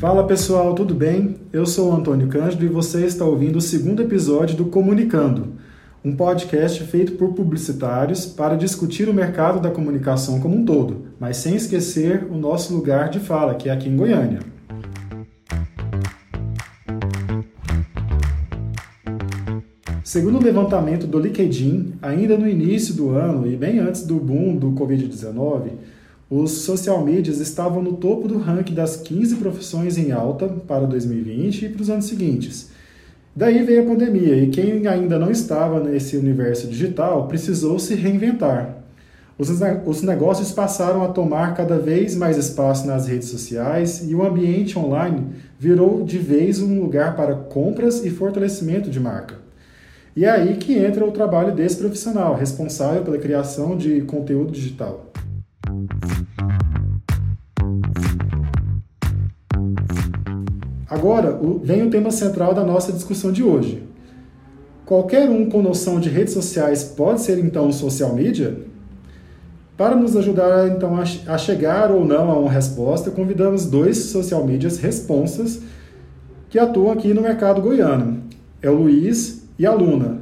Fala pessoal, tudo bem? Eu sou o Antônio Cândido e você está ouvindo o segundo episódio do Comunicando, um podcast feito por publicitários para discutir o mercado da comunicação como um todo, mas sem esquecer o nosso lugar de fala, que é aqui em Goiânia. Segundo o levantamento do LinkedIn, ainda no início do ano e bem antes do boom do Covid-19, os social medias estavam no topo do ranking das 15 profissões em alta para 2020 e para os anos seguintes. Daí veio a pandemia e quem ainda não estava nesse universo digital precisou se reinventar. Os negócios passaram a tomar cada vez mais espaço nas redes sociais e o ambiente online virou de vez um lugar para compras e fortalecimento de marca. E é aí que entra o trabalho desse profissional, responsável pela criação de conteúdo digital. Agora vem o tema central da nossa discussão de hoje. Qualquer um com noção de redes sociais pode ser então social media? Para nos ajudar então a chegar ou não a uma resposta, convidamos dois social medias responsas que atuam aqui no mercado goiano. É o Luiz e a Luna.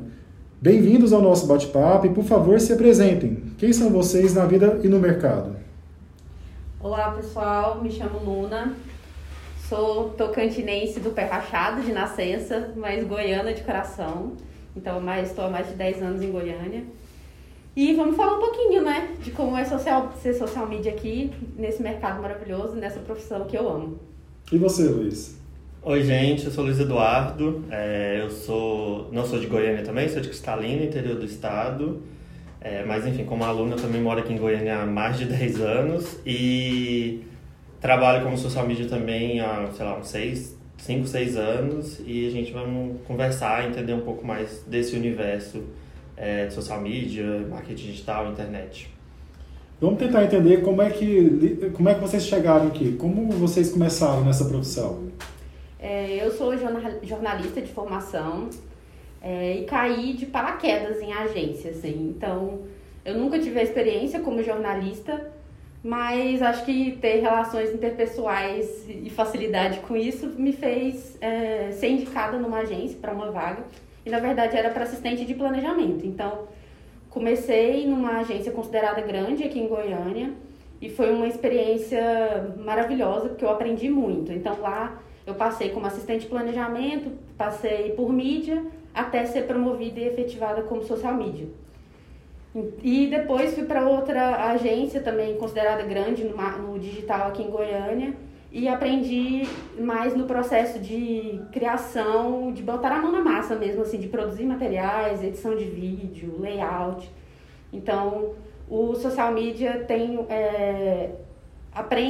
Bem-vindos ao nosso bate-papo e, por favor, se apresentem. Quem são vocês na vida e no mercado? Olá, pessoal. Me chamo Luna. Sou tocantinense do pé rachado de nascença, mas goiana de coração. Então, mais estou há mais de 10 anos em Goiânia. E vamos falar um pouquinho, né, de como é social, ser social media aqui, nesse mercado maravilhoso, nessa profissão que eu amo. E você, Luiz? Oi, gente, eu sou Luiz Eduardo, é, eu sou, não sou de Goiânia também, sou de Cristalina, interior do estado, é, mas enfim, como aluno eu também moro aqui em Goiânia há mais de 10 anos e trabalho como social media também há, sei lá, uns 6, 5, 6 anos e a gente vai conversar, entender um pouco mais desse universo é, de social media, marketing digital, internet. Vamos tentar entender como é que como é que vocês chegaram aqui, como vocês começaram nessa profissão. É, eu sou jornalista de formação é, e caí de paraquedas em agência, assim. Então, eu nunca tive a experiência como jornalista, mas acho que ter relações interpessoais e facilidade com isso me fez é, ser indicada numa agência para uma vaga. E, na verdade, era para assistente de planejamento. Então, comecei numa agência considerada grande aqui em Goiânia e foi uma experiência maravilhosa, porque eu aprendi muito. Então, lá eu passei como assistente de planejamento, passei por mídia, até ser promovida e efetivada como social media. E depois fui para outra agência também considerada grande no, digital aqui em Goiânia e aprendi mais no processo de criação, de botar a mão na massa mesmo, assim, de produzir materiais, edição de vídeo, layout. Então, o social media tem é,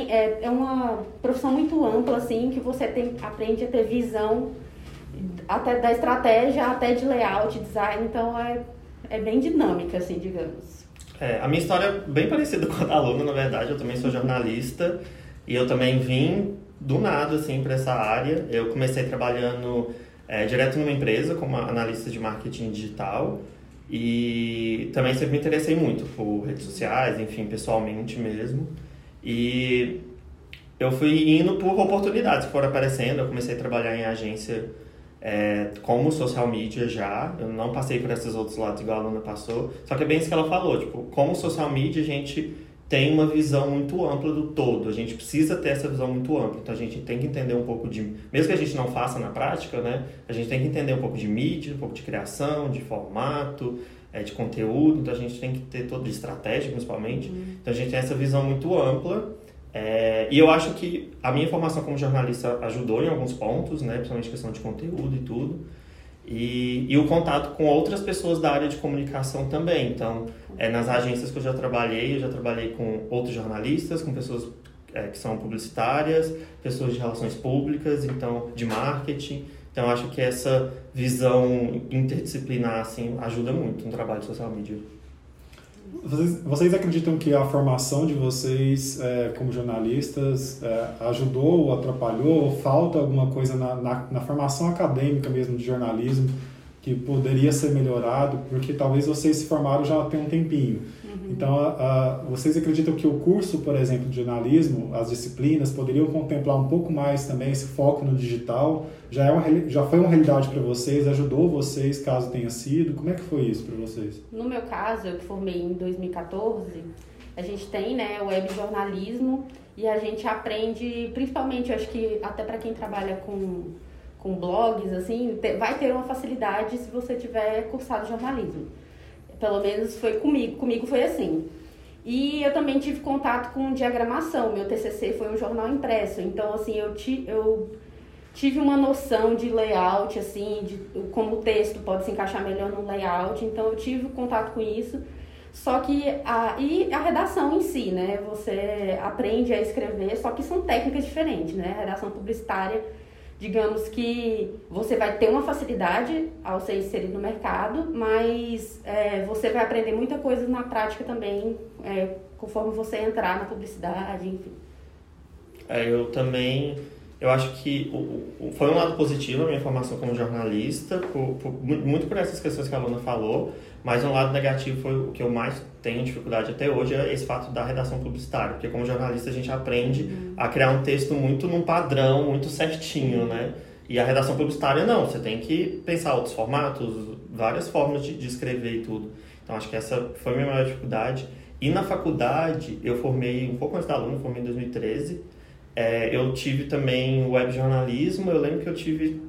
é, é uma profissão muito ampla, assim, que você tem, aprende a ter visão até da estratégia, até de layout, design, então é, é bem dinâmica, assim, digamos. É, a minha história é bem parecida com a da aluna, na verdade, eu também sou jornalista e eu também vim do nada, assim, para essa área. Eu comecei trabalhando é, direto numa empresa como analista de marketing digital e também sempre me interessei muito por redes sociais, enfim, pessoalmente mesmo. E eu fui indo por oportunidades que foram aparecendo. Eu comecei a trabalhar em agência é, como social media já. Eu não passei por esses outros lados igual a Luna passou. Só que é bem isso que ela falou. Tipo, como social media, a gente tem uma visão muito ampla do todo. A gente precisa ter essa visão muito ampla. Então a gente tem que entender um pouco de. Mesmo que a gente não faça na prática, né? A gente tem que entender um pouco de mídia, um pouco de criação, de formato, é, de conteúdo, então a gente tem que ter todo de estratégia principalmente. Uhum. Então a gente tem essa visão muito ampla. É, e eu acho que a minha formação como jornalista ajudou em alguns pontos, né, principalmente questão de conteúdo e tudo. E, e o contato com outras pessoas da área de comunicação também. Então, é, nas agências que eu já trabalhei, eu já trabalhei com outros jornalistas, com pessoas é, que são publicitárias, pessoas de relações públicas, então de marketing. Então, acho que essa visão interdisciplinar assim, ajuda muito no trabalho de social media. Vocês, vocês acreditam que a formação de vocês é, como jornalistas é, ajudou ou atrapalhou? Ou falta alguma coisa na, na, na, formação acadêmica mesmo de jornalismo que poderia ser melhorado? Porque talvez vocês se formaram já tem um tempinho. Uhum. Então, a, a, vocês acreditam que o curso, por exemplo, de jornalismo, as disciplinas, poderiam contemplar um pouco mais também esse foco no digital? Já, é uma, já foi uma realidade para vocês? Ajudou vocês, caso tenha sido? Como é que foi isso para vocês? No meu caso, eu formei em 2014, a gente tem né, web jornalismo e a gente aprende, principalmente, eu acho que até para quem trabalha com, com blogs, assim, vai ter uma facilidade se você tiver cursado jornalismo. Pelo menos foi comigo, comigo foi assim. E eu também tive contato com diagramação. Meu TCC foi um jornal impresso, então assim eu, ti, eu tive uma noção de layout, assim, de como o texto pode se encaixar melhor no layout. Então eu tive contato com isso. Só que a, e a redação em si, né? Você aprende a escrever, só que são técnicas diferentes, né? A redação publicitária digamos que você vai ter uma facilidade ao ser inserido no mercado, mas é, você vai aprender muita coisa na prática também, é, conforme você entrar na publicidade, enfim. É, eu também, eu acho que o, o, foi um lado positivo a minha formação como jornalista, por, por, muito por essas questões que a Luna falou, mas um lado negativo foi o que eu mais tenho dificuldade até hoje, é esse fato da redação publicitária. Porque como jornalista a gente aprende uhum. a criar um texto muito num padrão, muito certinho, né? E a redação publicitária não, você tem que pensar outros formatos, várias formas de, de escrever e tudo. Então acho que essa foi a minha maior dificuldade. E na faculdade, eu formei um pouco antes da aluna, formei em 2013. É, eu tive também web jornalismo, eu lembro que eu tive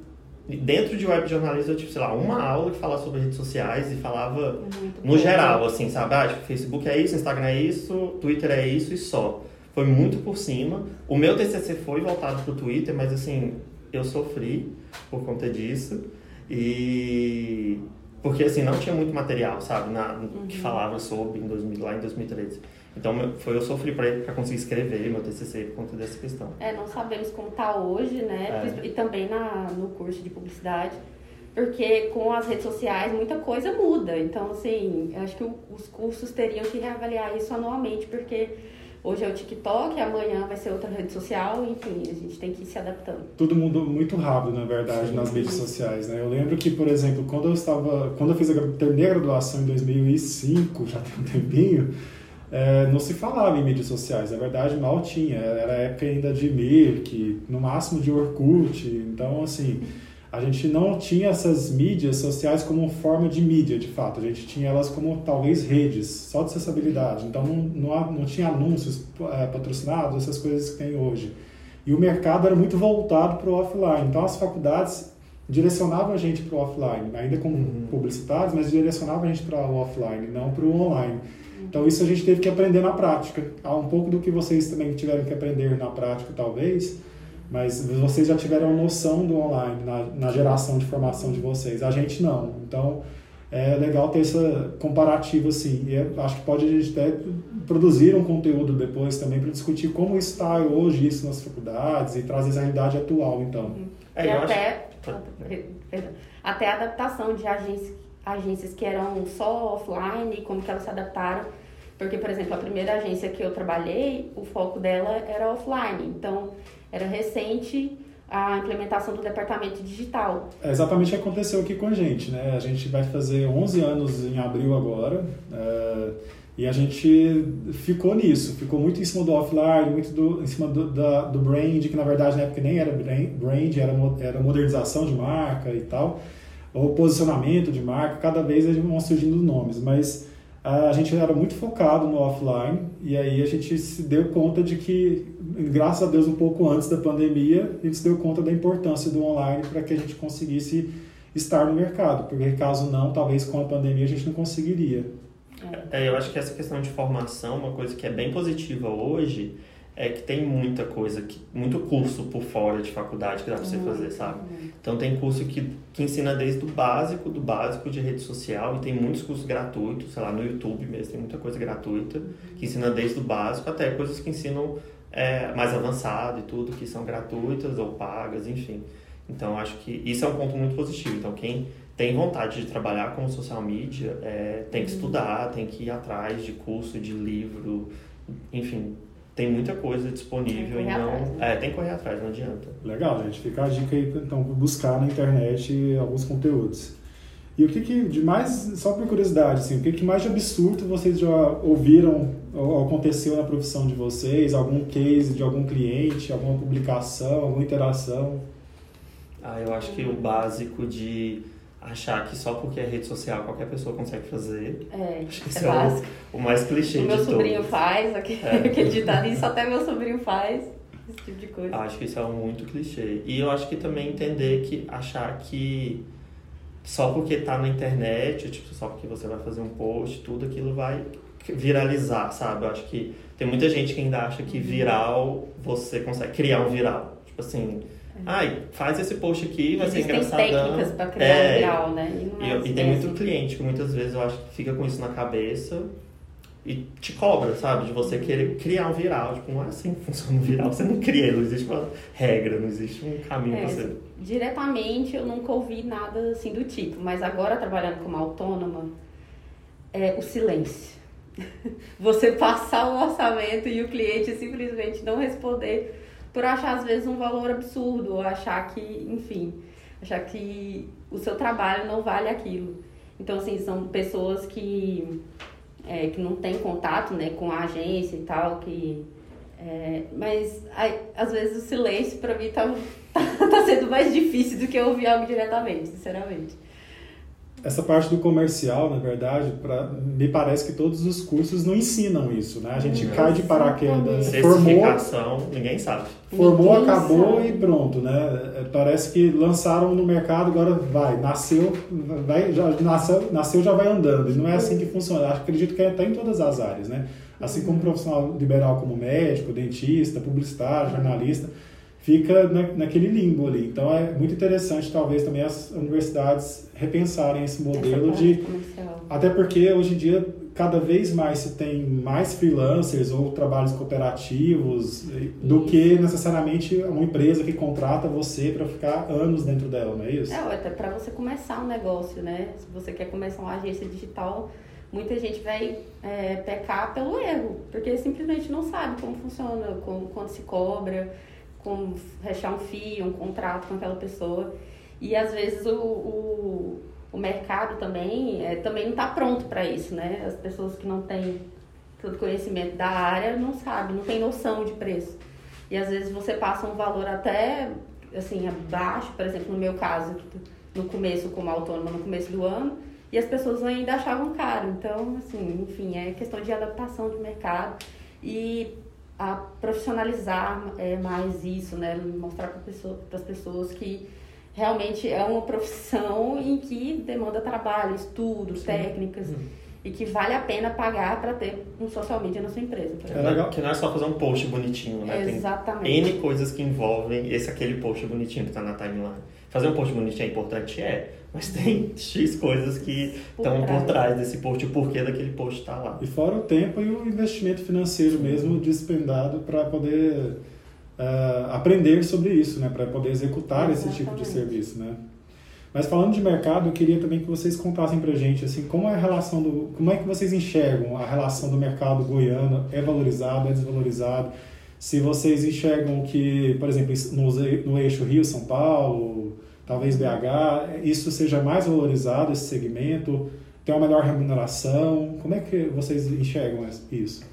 dentro de web jornalismo eu tive, sei lá, uma aula que falava sobre redes sociais e falava muito no bom. geral, assim, sabe? Ah, tipo, Facebook é isso, Instagram é isso, Twitter é isso e só. Foi muito por cima. O meu TCC foi voltado pro Twitter, mas assim, eu sofri por conta disso. E porque assim, não tinha muito material, sabe, na, uhum. que falava sobre em 2000, lá em 2013. Então, foi eu sofri para conseguir escrever meu TCC por conta dessa questão. É, não sabemos como está hoje, né? É. E também na, no curso de publicidade, porque com as redes sociais muita coisa muda. Então, assim, acho que os cursos teriam que reavaliar isso anualmente, porque hoje é o TikTok, amanhã vai ser outra rede social, enfim, a gente tem que ir se adaptando. Tudo mudou muito rápido, na verdade, Sim. nas redes sociais, né? Eu lembro que, por exemplo, quando eu estava, quando eu fiz a, terminei a graduação em 2005, já tem um tempinho, é, não se falava em mídias sociais, na verdade mal tinha, era época ainda de Mirk, no máximo de Orkut, então assim, a gente não tinha essas mídias sociais como forma de mídia, de fato, a gente tinha elas como talvez redes, só de acessibilidade, então não, não, não tinha anúncios é, patrocinados, essas coisas que tem hoje. E o mercado era muito voltado para o offline, então as faculdades direcionavam a gente para o offline, ainda como uhum. publicitários, mas direcionavam a gente para o offline, não para o online. Então isso a gente teve que aprender na prática. Há um pouco do que vocês também tiveram que aprender na prática, talvez, mas vocês já tiveram noção do online na, na geração de formação de vocês. A gente não. Então é legal ter essa comparativa assim. E acho que pode a gente até produzir um conteúdo depois também para discutir como está hoje isso nas faculdades e trazer essa realidade atual, então. É, e até, acho... até a adaptação de agências, agências que eram só offline, como que elas se adaptaram porque, por exemplo, a primeira agência que eu trabalhei, o foco dela era offline. Então, era recente a implementação do departamento digital. É exatamente o que aconteceu aqui com a gente, né? A gente vai fazer 11 anos em abril agora. É, e a gente ficou nisso, ficou muito em cima do offline, muito do, em cima do, da, do brand, que na verdade na época nem era brand, era, era modernização de marca e tal, ou posicionamento de marca, cada vez vão surgindo nomes, mas a gente era muito focado no offline e aí a gente se deu conta de que, graças a Deus, um pouco antes da pandemia, a gente se deu conta da importância do online para que a gente conseguisse estar no mercado, porque caso não, talvez com a pandemia a gente não conseguiria. É, eu acho que essa questão de formação, uma coisa que é bem positiva hoje, é que tem muita coisa, que, muito curso por fora de faculdade que dá pra você fazer, sabe? Então tem curso que, que ensina desde o básico, do básico de rede social, e tem muitos cursos gratuitos, sei lá, no YouTube mesmo, tem muita coisa gratuita, que ensina desde o básico até coisas que ensinam é, mais avançado e tudo, que são gratuitas ou pagas, enfim. Então acho que isso é um ponto muito positivo. Então quem tem vontade de trabalhar com social media é, tem que estudar, tem que ir atrás de curso, de livro, enfim, tem muita coisa disponível e não. Atrás, né? É, tem que correr atrás, não adianta. Legal, gente. Fica a dica aí, então, buscar na internet alguns conteúdos. E o que, que de mais, só por curiosidade, assim, o que, que mais de absurdo vocês já ouviram ou aconteceu na profissão de vocês? Algum case de algum cliente, alguma publicação, alguma interação? Ah, eu acho que o básico de achar que só porque é rede social qualquer pessoa consegue fazer. É, Acho que é isso é básico. o, o mais clichê O de meu todos. sobrinho faz, aquele, É. aquele ditado, isso até meu sobrinho faz, esse tipo de coisa. Acho que isso é muito clichê. E eu acho que também entender que achar que só porque tá na internet, tipo, só porque você vai fazer um post, tudo aquilo vai viralizar, sabe? Eu acho que tem muita gente que ainda acha que viral você consegue criar um viral. Tipo assim, ai, faz esse post aqui, vai ser Existem engraçadão. técnicas pra criar É, um viral, né? E, não E, é e assim, tem é muito assim. cliente que muitas vezes eu acho que fica com isso na cabeça e te cobra, sabe? De você querer criar um viral. Tipo, não é assim que funciona um viral. Você não cria, não existe uma regra, não existe um caminho É, pra você. Diretamente eu nunca ouvi nada assim do tipo, mas agora trabalhando como autônoma, é o silêncio. Você passar o orçamento e o cliente simplesmente não responder por achar às vezes um valor absurdo, ou achar que, enfim, achar que o seu trabalho não vale aquilo. Então, assim, são pessoas que, é, que não têm contato né, com a agência e tal, que. é, mas aí, às vezes o silêncio pra mim tá, tá, tá sendo mais difícil do que ouvir algo diretamente, sinceramente. Essa parte do comercial, na verdade, pra, me parece que todos os cursos não ensinam isso, né? A gente Não. cai de paraquedas, formou, ninguém sabe. formou, Ninguém acabou sabe. e pronto, né? É, Parece que lançaram no mercado, agora vai, nasceu, vai, já nasceu, nasceu já vai andando. E não é assim que funciona. Acho- Acredito que é até em todas as áreas, né? Assim como profissional liberal como médico, dentista, publicitário, jornalista, fica na, naquele limbo ali. Então é muito interessante, talvez, também as universidades repensarem esse modelo de comercial. até porque hoje em dia cada vez mais se tem mais freelancers ou trabalhos cooperativos do que necessariamente uma empresa que contrata você para ficar anos dentro dela, não é isso? É, até para você começar um negócio, né? Se você quer começar uma agência digital, muita gente vai é, pecar pelo erro, porque simplesmente não sabe como funciona, como, quanto se cobra, como fechar um FII, um contrato com aquela pessoa. E às vezes o, o, o mercado também, é, também não está pronto para isso, né? As pessoas que não têm todo conhecimento da área não sabem, não tem noção de preço. E às vezes você passa um valor até assim, abaixo, por exemplo, no meu caso, no começo como autônoma, no começo do ano, e as pessoas ainda achavam caro. Então, assim, enfim, é questão de adaptação de mercado e a profissionalizar é, mais isso, né? Mostrar para pessoa, as pessoas que realmente é uma profissão em que demanda trabalho, estudo, técnicas e que vale a pena pagar para ter um social media na sua empresa. por É exemplo. legal. Que não é só fazer um post bonitinho, né? Tem Exatamente. N coisas que envolvem esse aquele post bonitinho que tá na timeline. Fazer um post bonitinho é importante? É. Mas tem X coisas que Por estão por trás. trás desse post, o porquê daquele post tá lá. E fora o tempo e o investimento financeiro mesmo despendado para poder eh, aprender sobre isso, né? Para poder executar esse tipo de Exatamente. serviço, né? Mas falando de mercado, eu queria também que vocês contassem pra gente assim, como é a relação do, como é que vocês enxergam a relação do mercado goiano é valorizado, é desvalorizado? Se vocês enxergam que, por exemplo, no, no eixo Rio São Paulo, talvez BH, isso seja mais valorizado esse segmento, tem uma melhor remuneração, como é que vocês enxergam isso?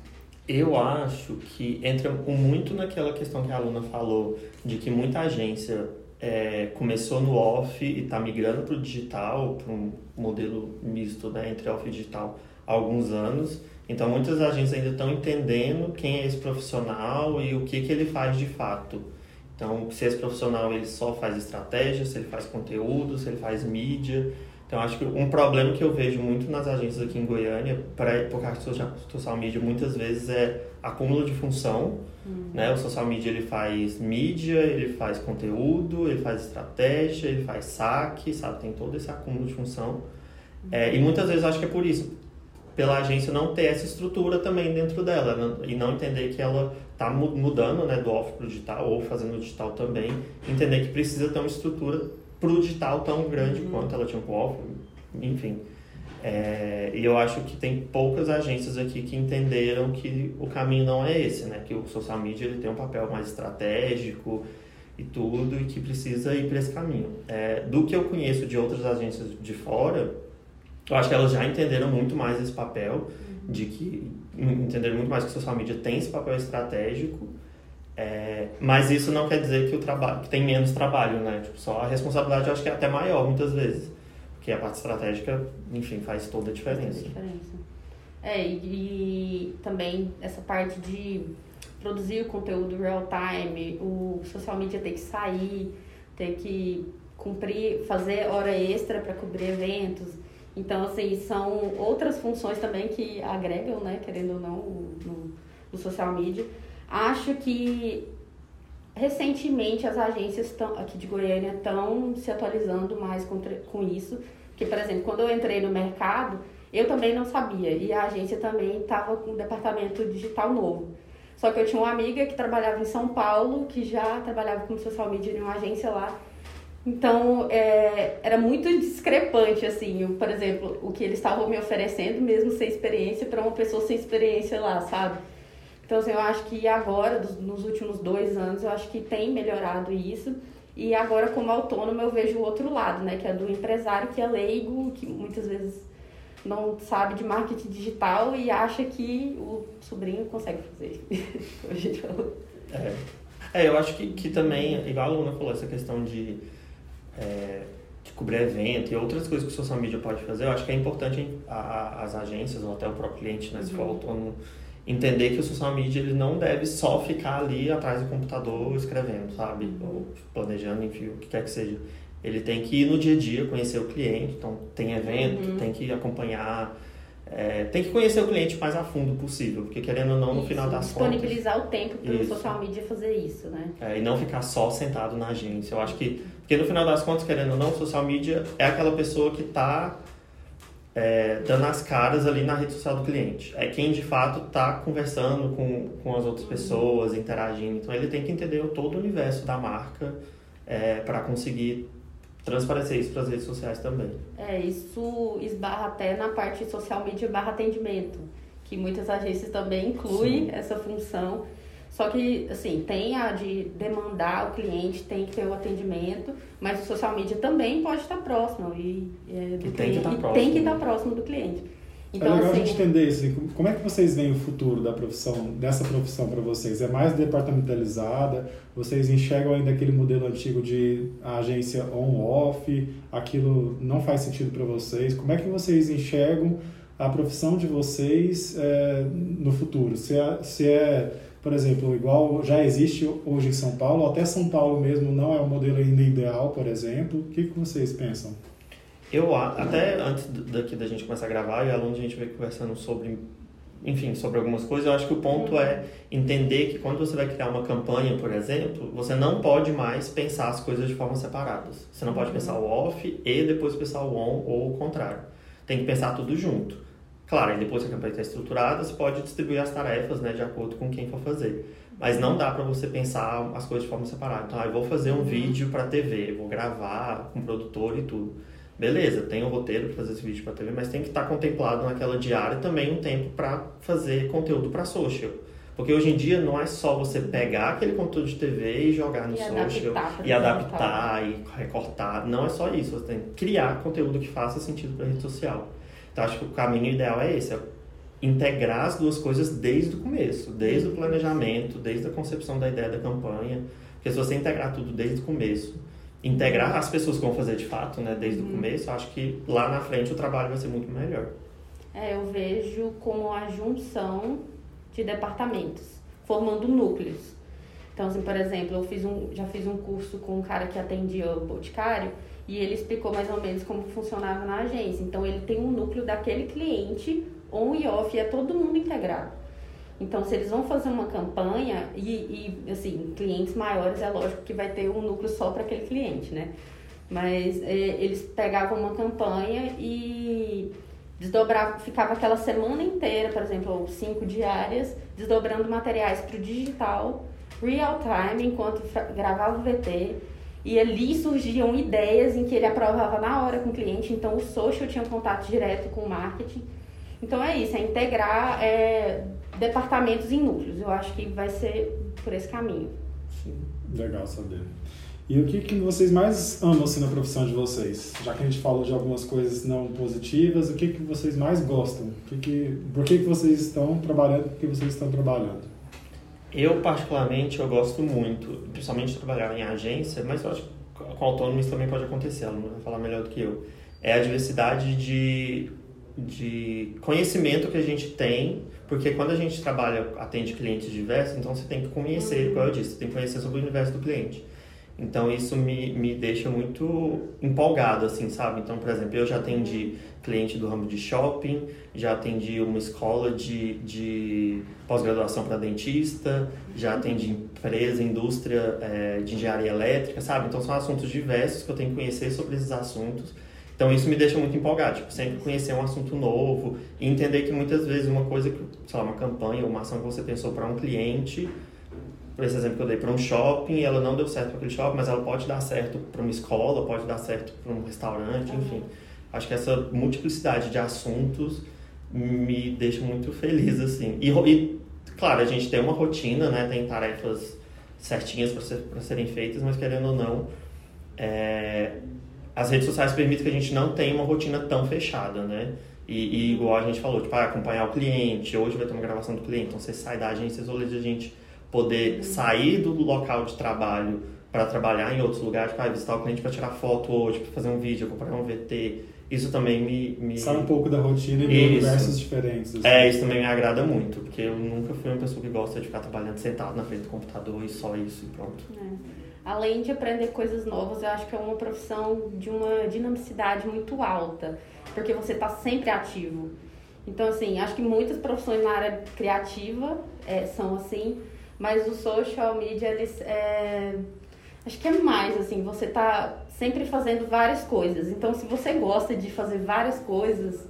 Eu acho que entra muito naquela questão que a aluna falou, de que muita agência é, começou no off e está migrando para o digital, para um modelo misto né, entre off e digital há alguns anos. Então, muitas agências ainda estão entendendo quem é esse profissional e o que, que ele faz de fato. Então, se esse profissional ele só faz estratégia, se ele faz conteúdo, se ele faz mídia. Então, acho que um problema que eu vejo muito nas agências aqui em Goiânia, para por causa do social, media, muitas vezes é acúmulo de função. Né? O social media ele faz mídia, ele faz conteúdo, ele faz estratégia, ele faz saque, sabe? Tem todo esse acúmulo de função. É, e muitas vezes eu acho que é por isso, pela agência não ter essa estrutura também dentro dela não- e não entender que ela está mudando né, do off para o digital ou fazendo o digital também, entender que precisa ter uma estrutura para o digital tão grande quanto ela tinha para o off, enfim. É, e eu acho que tem poucas agências aqui que entenderam que o caminho não é esse, né? Que o social media ele tem um papel mais estratégico, e tudo, e que precisa ir para esse caminho. É, do que eu conheço de outras agências de fora, eu acho que elas já entenderam muito mais esse papel, de que entenderam muito mais que a social media tem esse papel estratégico, é, mas isso não quer dizer que o trabalho que tem menos trabalho, né? Tipo, só a responsabilidade eu acho que é até maior muitas vezes, porque a parte estratégica, enfim, faz toda a diferença. Faz diferença. É, e, e também essa parte de produzir o conteúdo real time, o social media ter que sair, ter que cumprir, fazer hora extra para cobrir eventos. Então, assim, são outras funções também que agregam, né, querendo ou não, no, no social media. Acho que recentemente as agências tão, aqui de Goiânia estão se atualizando mais com, com isso. Que, por exemplo, quando eu entrei no mercado, eu também não sabia. E a agência também estava com um departamento digital novo. Só que eu tinha uma amiga que trabalhava em São Paulo, que já trabalhava com social media em uma agência lá. Então, é, era muito discrepante, assim, eu, por exemplo, o que eles estavam me oferecendo, mesmo sem experiência, para uma pessoa sem experiência lá, sabe? Então, assim, eu acho que agora, dos, nos últimos dois anos, eu acho que tem melhorado isso. E agora, como autônomo, eu vejo o outro lado, né? Que é do empresário que é leigo, que muitas vezes não sabe de marketing digital e acha que o sobrinho consegue fazer. Como a gente falou. É. é, eu acho que, que também, igual a Luna falou, essa questão de, é, de cobrir evento e outras coisas que o social media pode fazer, eu acho que é importante a, a, as agências ou até o próprio cliente, né, se for uhum. autônomo, entender que o social media ele não deve só ficar ali atrás do computador escrevendo, sabe? Ou planejando, enfim, o que quer que seja ele tem que ir no dia a dia conhecer o cliente, então tem evento, uhum. tem que acompanhar, é, tem que conhecer o cliente mais a fundo possível, porque querendo ou não, no isso, final das disponibilizar contas... Disponibilizar o tempo para o social media fazer isso, né? É, e não ficar só sentado na agência. Eu acho que, porque no final das contas, querendo ou não, o social media é aquela pessoa que está é, dando as caras ali na rede social do cliente. É quem de fato está conversando com, com as outras pessoas, interagindo. Então ele tem que entender todo o universo da marca é, para conseguir transparecer isso para as redes sociais também. É, isso esbarra até na parte social media barra atendimento, que muitas agências também incluem Sim. essa função. Só que, assim, tem a de demandar o cliente, tem que ter o atendimento, mas o social media também pode estar próximo e, é, do e tem que estar próximo. tem que estar próximo do cliente. Então, é legal assim, a gente entender isso. Como é que vocês veem o futuro da profissão, dessa profissão para vocês? É mais departamentalizada? Vocês enxergam ainda aquele modelo antigo de agência on-off? Aquilo não faz sentido para vocês? Como é que vocês enxergam a profissão de vocês é, no futuro? Se é, se é, por exemplo, igual já existe hoje em São Paulo, até São Paulo mesmo não é o modelo ainda ideal, por exemplo. O que, que vocês pensam? Eu, até antes daqui da gente começar a gravar, e a Luna a gente veio conversando sobre, enfim, sobre algumas coisas, eu acho que o ponto uhum. é entender que quando você vai criar uma campanha, por exemplo, você não pode mais pensar as coisas de forma separadas. Você não pode pensar o off e depois pensar o on ou o contrário. Tem que pensar tudo junto. Claro, e depois que a campanha está estruturada, você pode distribuir as tarefas né, de acordo com quem for fazer. Mas não dá para você pensar as coisas de forma separada. Então, ah, eu vou fazer um uhum. vídeo para TV, vou gravar com o produtor e tudo beleza, tem o um roteiro para fazer esse vídeo para TV, mas tem que estar tá contemplado naquela diária também um tempo para fazer conteúdo para social. Porque hoje em dia não é só você pegar aquele conteúdo de TV e jogar no e social adaptar, e adaptar e recortar. Não é só isso, você tem que criar conteúdo que faça sentido para a rede social. Então acho que o caminho ideal é esse, é integrar as duas coisas desde o começo, desde o planejamento, desde a concepção da ideia da campanha. Porque se você integrar tudo desde o começo, integrar as pessoas que vão fazer de fato, né, desde uhum. o começo, acho que lá na frente o trabalho vai ser muito melhor. É, eu vejo como a junção de departamentos, formando núcleos. Então, assim, por exemplo, eu fiz um, já fiz um curso com um cara que atendia o Boticário e ele explicou mais ou menos como funcionava na agência. Então, ele tem um núcleo daquele cliente, on e off, e é todo mundo integrado. Então, se eles vão fazer uma campanha, e, e assim, clientes maiores, é lógico que vai ter um núcleo só para aquele cliente, né? Mas é, eles pegavam uma campanha e desdobravam, ficava aquela semana inteira, por exemplo, cinco diárias, desdobrando materiais para o digital, real time, enquanto gravava o VT. E ali surgiam ideias em que ele aprovava na hora com o cliente, então o social tinha contato direto com o marketing. Então é isso, é integrar é, departamentos em núcleos. Eu acho que vai ser por esse caminho. Sim. Legal saber. E o que, que vocês mais amam assim, na profissão de vocês? Já que a gente falou de algumas coisas não positivas, o que, que vocês mais gostam? Que que, por que, que vocês estão trabalhando? Por que vocês estão trabalhando? Eu, particularmente, eu gosto muito, principalmente de trabalhar em agência, mas eu acho que com autônomos também pode acontecer, ela não vai falar melhor do que eu. É a diversidade de, de conhecimento que a gente tem, porque quando a gente trabalha, atende clientes diversos, então você tem que conhecer, como eu disse, você tem que conhecer sobre o universo do cliente. Então isso me, me deixa muito empolgado, assim, sabe? Então, por exemplo, eu já atendi cliente do ramo de shopping, já atendi uma escola de, de pós-graduação para dentista, já atendi empresa, indústria é, de engenharia elétrica, sabe? Então são assuntos diversos que eu tenho que conhecer sobre esses assuntos. Então isso me deixa muito empolgado, tipo, sempre conhecer um assunto novo e entender que muitas vezes uma coisa que, sei lá, uma campanha uma ação que você pensou para um cliente por esse exemplo que eu dei, para um shopping, ela não deu certo para aquele shopping, mas ela pode dar certo para uma escola, pode dar certo para um restaurante, enfim. Acho que essa multiplicidade de assuntos me deixa muito feliz, assim. E, e claro, a gente tem uma rotina, né? Tem tarefas certinhas para ser, serem feitas, mas querendo ou não, é, as redes sociais permitem que a gente não tenha uma rotina tão fechada, né? E, e igual a gente falou, tipo, ah, acompanhar o cliente, hoje vai ter uma gravação do cliente, então você sai da agência, vezes a gente poder sair do local de trabalho para trabalhar em outros lugares, para visitar o cliente para tirar foto hoje, para fazer um vídeo, acompanhar um VT. Isso também me. me... Sai um pouco da rotina e de universos diferentes. Assim. É, isso também me agrada muito, porque eu nunca fui uma pessoa que gosta de ficar trabalhando sentado na frente do computador e só isso e pronto. É. Além de aprender coisas novas, eu acho que é uma profissão de uma dinamicidade muito alta, porque você está sempre ativo. Então, assim, acho que muitas profissões na área criativa é, são assim, mas o social media, eles. É... Acho que é mais, assim, você tá sempre fazendo várias coisas. Então, se você gosta de fazer várias coisas,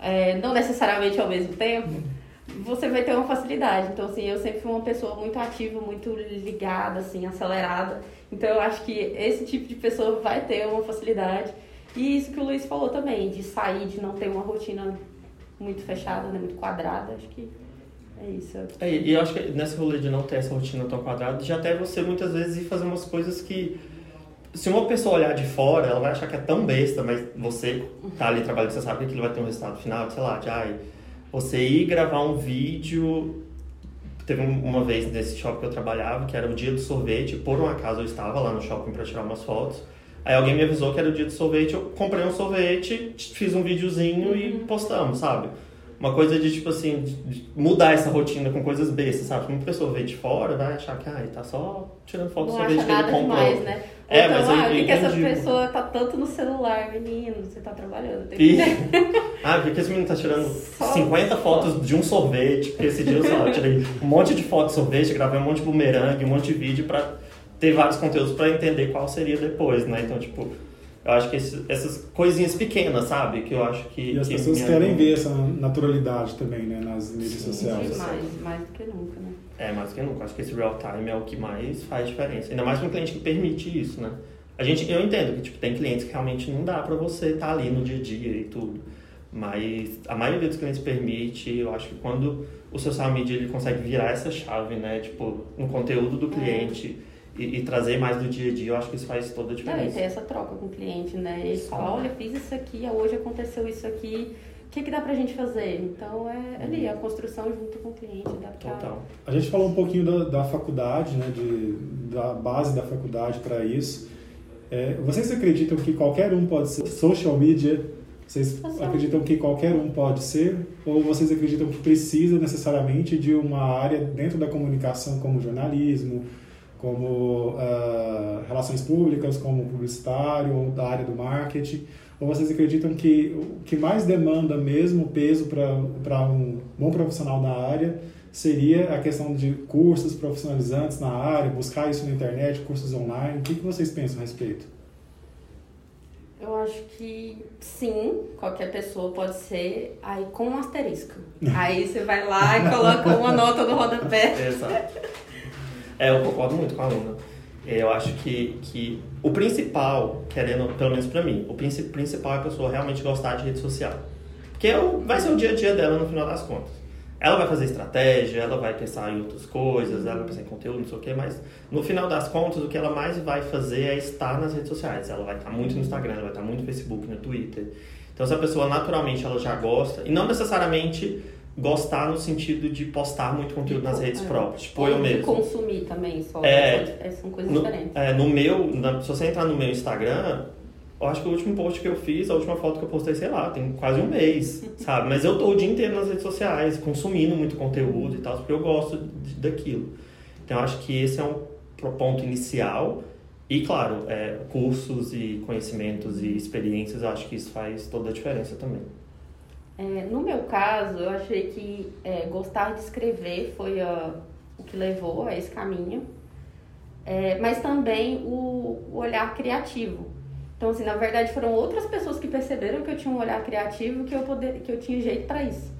é, não necessariamente ao mesmo tempo, você vai ter uma facilidade. Então, assim, eu sempre fui uma pessoa muito ativa, muito ligada, assim, acelerada. Então, eu acho que esse tipo de pessoa vai ter uma facilidade. E isso que o Luiz falou também, de sair, de não ter uma rotina muito fechada, né, muito quadrada, acho que é isso. É, e eu acho que nesse rolê de não ter essa rotina tão quadrada, já até você muitas vezes ir fazer umas coisas que. Se uma pessoa olhar de fora, ela vai achar que é tão besta, mas você tá ali trabalhando, você sabe que aquilo vai ter um resultado final, sei lá, de ai, você ir gravar um vídeo. Teve uma vez nesse shopping que eu trabalhava, que era o dia do sorvete, por um acaso eu estava lá no shopping para tirar umas fotos. Aí alguém me avisou que era o dia do sorvete, eu comprei um sorvete, fiz um videozinho uhum. e postamos, sabe? Uma coisa de, tipo assim, de mudar essa rotina com coisas bestas, sabe? Uma pessoa vê de fora, vai achar que, ah, tá só tirando foto do sorvete que ele comprou. Demais, né? É, então, mas ah, por que essa pessoa tá tanto no celular, menino? Você tá trabalhando. Tem que... ah, por que esse menino tá tirando só 50 fotos de um sorvete? Porque esse dia eu só tirei um monte de fotos de sorvete, gravei um monte de bumerangue, um monte de vídeo pra ter vários conteúdos pra entender qual seria depois, né? Então, tipo eu acho que esse, essas coisinhas pequenas, sabe? Que eu acho que. E as que pessoas querem ver essa naturalidade também, né? Nas mídias Sim, sociais. Mais, mais do que nunca, né? É, mais do que nunca. Acho que esse real time é o que mais faz diferença. Ainda mais para um cliente que permite isso, né? A gente, eu entendo que tipo, tem clientes que realmente não dá para você estar tá ali no dia a dia e tudo. Mas a maioria dos clientes permite, eu acho que quando o social media ele consegue virar essa chave, né? Tipo, no conteúdo do é. cliente. É e, e, trazer mais do dia a dia, eu acho que isso faz toda a diferença. É, e ter essa troca com o cliente, né? Ele fala, olha, fiz isso aqui, hoje aconteceu isso aqui, o que, que dá pra gente fazer? Então é ali, a construção junto com o cliente, adaptar. Total. A gente falou um pouquinho da, da faculdade, né? De, da base da faculdade para isso. É, vocês acreditam que qualquer um pode ser social media? Vocês acreditam que qualquer um pode ser? Ou vocês acreditam que precisa necessariamente de uma área dentro da comunicação como jornalismo, como uh, relações públicas, como publicitário ou da área do marketing? Ou vocês acreditam que o que mais demanda mesmo peso para um bom profissional na área seria a questão de cursos profissionalizantes na área, buscar isso na internet, cursos online? O que, que vocês pensam a respeito? Eu acho que sim, qualquer pessoa pode ser, aí com um asterisco. aí você vai lá e coloca uma nota no rodapé. Exato. É, eu concordo muito com a aluna. Eu acho que, que o principal, querendo, pelo menos para mim, o principal é a pessoa realmente gostar de rede social. Porque é vai ser o dia a dia dela no final das contas. ela vai fazer estratégia, ela vai pensar em outras coisas, ela vai pensar em conteúdo, não sei o quê, mas no final das contas, o que ela mais vai fazer é estar nas redes sociais. Ela vai estar muito no Instagram, ela vai estar muito no Facebook, no Twitter. Então, se a pessoa naturalmente ela já gosta, e não necessariamente gostar no sentido de postar muito conteúdo nas redes é. próprias, tipo Ou eu mesmo. consumir também, só. É. É, São coisas No, diferentes. é, no meu, na- se você entrar no meu Instagram, eu acho que o último post que eu fiz, a última foto que eu postei, sei lá, tem quase um mês, sabe? Mas eu tô o dia inteiro nas redes sociais, consumindo muito conteúdo e tal, porque eu gosto de- daquilo. Então eu acho que esse é um ponto inicial. E claro, é, cursos e conhecimentos e experiências, eu acho que isso faz toda a diferença também. É, no meu caso, eu achei que é, gostar de escrever foi a- o que levou a esse caminho, É, mas também o, o olhar criativo. Então, assim, na verdade, foram outras pessoas que perceberam que eu tinha um olhar criativo que eu, poder, que eu tinha jeito para isso.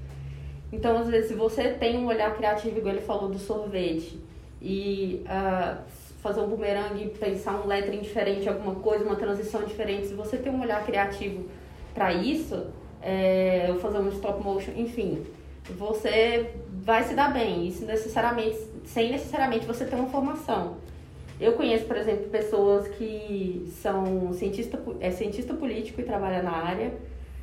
Então, às vezes, se você tem um olhar criativo, igual ele falou do sorvete, e ah, fazer um bumerangue, pensar um lettering diferente, alguma coisa, uma transição diferente, se você tem um olhar criativo para isso, é, fazer um stop motion, enfim, você vai se dar bem. Isso necessariamente, sem necessariamente você ter uma formação. Eu conheço, por exemplo, pessoas que são cientista, é, cientista político e trabalha na área,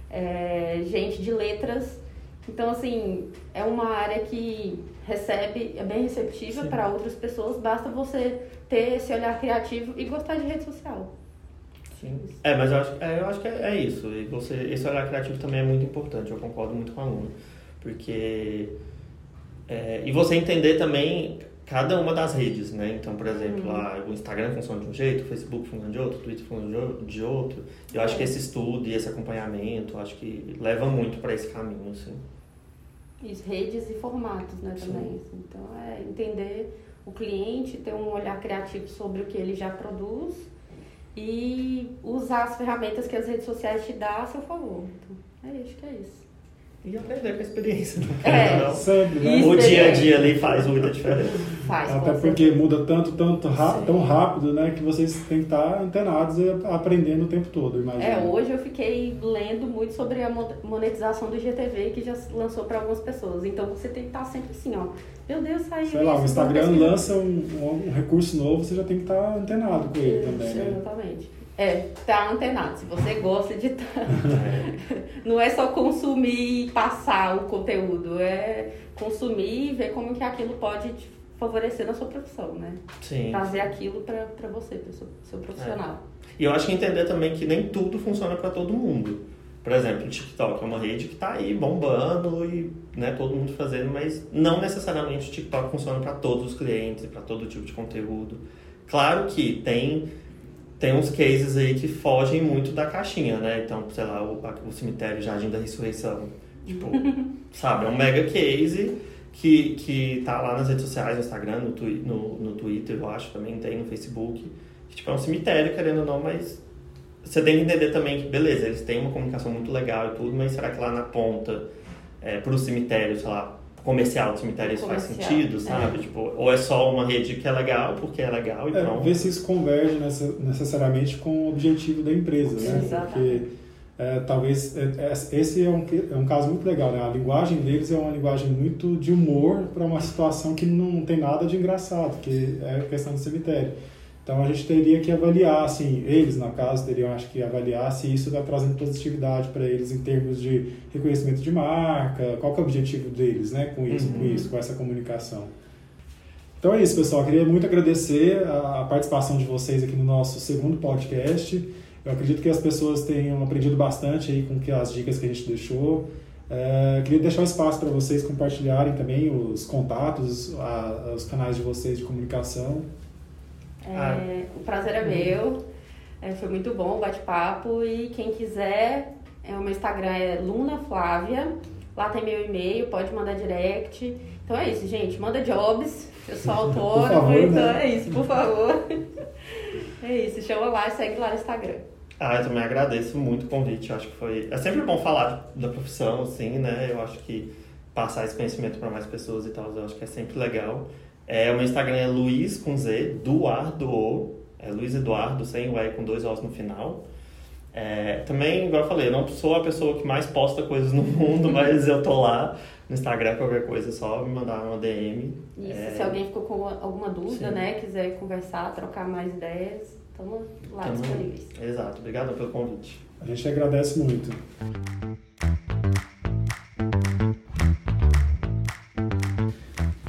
é, gente de letras. Então, assim, é uma área que recebe, é bem receptiva para outras pessoas, basta você ter esse olhar criativo e gostar de rede social. Sim. É, mas eu acho, é, eu acho que é, é isso. E você, esse olhar criativo também é muito importante, eu concordo muito com a aluna. Porque. é, e você entender também cada uma das redes, né? Então, por exemplo, lá, o Instagram funciona de um jeito, o Facebook funciona de outro, o Twitter funciona de outro. Eu acho que esse estudo e esse acompanhamento, eu acho que leva muito para esse caminho, assim. Isso, redes e formatos, né, Sim. também. assim. Então, é entender o cliente, ter um olhar criativo sobre o que ele já produz e usar as ferramentas que as redes sociais te dão a seu favor. Então, é isso que é isso. E aprender com a experiência, É. querendo ou não. Sempre, né? Isso. O dia a dia ali faz muita diferença. Faz, Até certeza. porque muda tanto, tanto, Sim. tão rápido, né? Que vocês têm que estar antenados e aprendendo o tempo todo, imagina. É, hoje eu fiquei lendo muito sobre a mo- monetização do IGTV que já lançou para algumas pessoas. Então você tem que estar sempre assim, ó. Meu Deus, saiu Sei lá, isso, o Instagram lança um, um recurso novo, você já tem que estar antenado com ele também, Isso, né? É, tá antenado. Se você gosta de estar. É. Não é só consumir e passar o conteúdo, é consumir e ver como que aquilo pode te favorecer na sua profissão, né? Sim. Trazer aquilo pra, pra você, pro seu, seu profissional. E eu acho que entender também que nem tudo funciona para todo mundo. Por exemplo, o TikTok é uma rede que tá aí bombando e né, todo mundo fazendo, mas não necessariamente o TikTok funciona para todos os clientes para todo tipo de conteúdo. Claro que tem tem uns cases aí que fogem muito da caixinha, né? Então, sei lá, o, o cemitério Jardim da Ressurreição. Tipo, sabe, é um mega case que, que tá lá nas redes sociais, no Instagram, no, twi no, no Twitter, eu acho, também tem no Facebook. Que, tipo, é um cemitério, querendo ou não, mas você tem que entender também que, beleza, eles têm uma comunicação muito legal e tudo, mas será que lá na ponta, é, pro cemitério, sei lá, comercial do cemitério, isso faz Comercial, sentido, é. sabe? Tipo, ou é só uma rede que é legal porque é legal e É, pronto. ver se isso converge necessariamente com o objetivo da empresa, né? Exatamente. Porque é, talvez é, é, esse é um, é um caso muito legal, né? A linguagem deles é uma linguagem muito de humor para uma situação que não tem nada de engraçado, que é a questão do cemitério. Então a gente teria que avaliar, assim, eles, no caso, teriam acho que avaliar se isso está trazendo positividade para eles em termos de reconhecimento de marca, qual que é o objetivo deles, né, com isso, com Uhum. isso, com essa comunicação. Então é isso, pessoal. Queria muito agradecer a participação de vocês aqui no nosso segundo podcast. Eu acredito que as pessoas tenham aprendido bastante aí com que as dicas que a gente deixou. É, queria deixar o espaço para vocês compartilharem também os contatos, a- os canais de vocês de comunicação. É, Ah. O prazer é meu. É, foi muito bom o bate-papo. E quem quiser, é, o meu Instagram é Luna Flávia. Lá tem meu e-mail, pode mandar direct. Então é isso, gente. Manda jobs. Eu sou favor, então né? é isso, por favor. É isso, chama lá e segue lá no Instagram. Ah, eu também agradeço muito o convite. Eu acho que foi. É sempre bom falar da profissão, assim, né? Eu acho que passar esse conhecimento para mais pessoas e tal, eu acho que é sempre legal. É, o meu Instagram é Luiz com Z, Duardo, é Luiz Eduardo, sem o E com dois Os no final. É, também, igual eu falei, eu não sou a pessoa que mais posta coisas no mundo, mas eu tô lá no Instagram, qualquer coisa, é só me mandar uma DM. Isso, é... se alguém ficou com alguma dúvida, Sim. né, quiser conversar, trocar mais ideias, estamos lá Tamo... disponíveis. Exato, obrigado pelo convite. A gente agradece muito.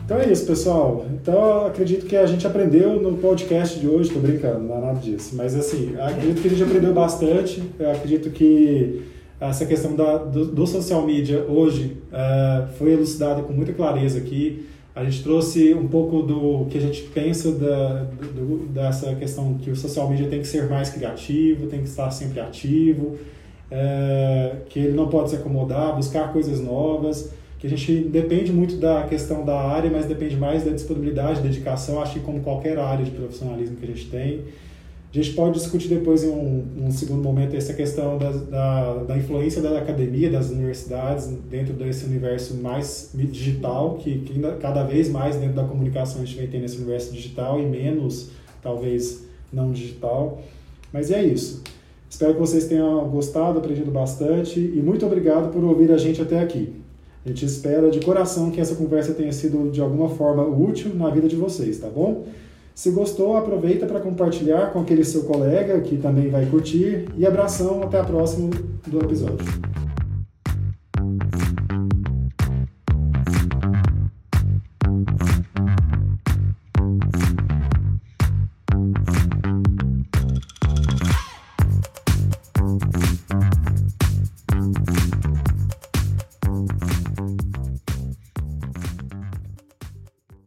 Então é isso, pessoal. Então acredito que a gente aprendeu no podcast de hoje, tô brincando, não é nada disso. Mas assim, acredito que a gente aprendeu bastante. Eu acredito que essa questão da, do, do social media hoje uh, foi elucidada com muita clareza aqui. A gente trouxe um pouco do que a gente pensa da, do, dessa questão que o social media tem que ser mais criativo, tem que estar sempre ativo, uh, que ele não pode se acomodar, buscar coisas novas que a gente depende muito da questão da área, mas depende mais da disponibilidade, dedicação, acho que como qualquer área de profissionalismo que a gente tem. A gente pode discutir depois em um, um segundo momento essa questão da, da, da, influência da academia, das universidades dentro desse universo mais digital, que, que cada vez mais dentro da comunicação a gente vem tendo esse universo digital e menos, talvez, não digital. Mas é isso. Espero que vocês tenham gostado, aprendido bastante e muito obrigado por ouvir a gente até aqui. A gente espera de coração que essa conversa tenha sido de alguma forma útil na vida de vocês, tá bom? Se gostou, aproveita para compartilhar com aquele seu colega que também vai curtir. E abração, até a próxima do episódio.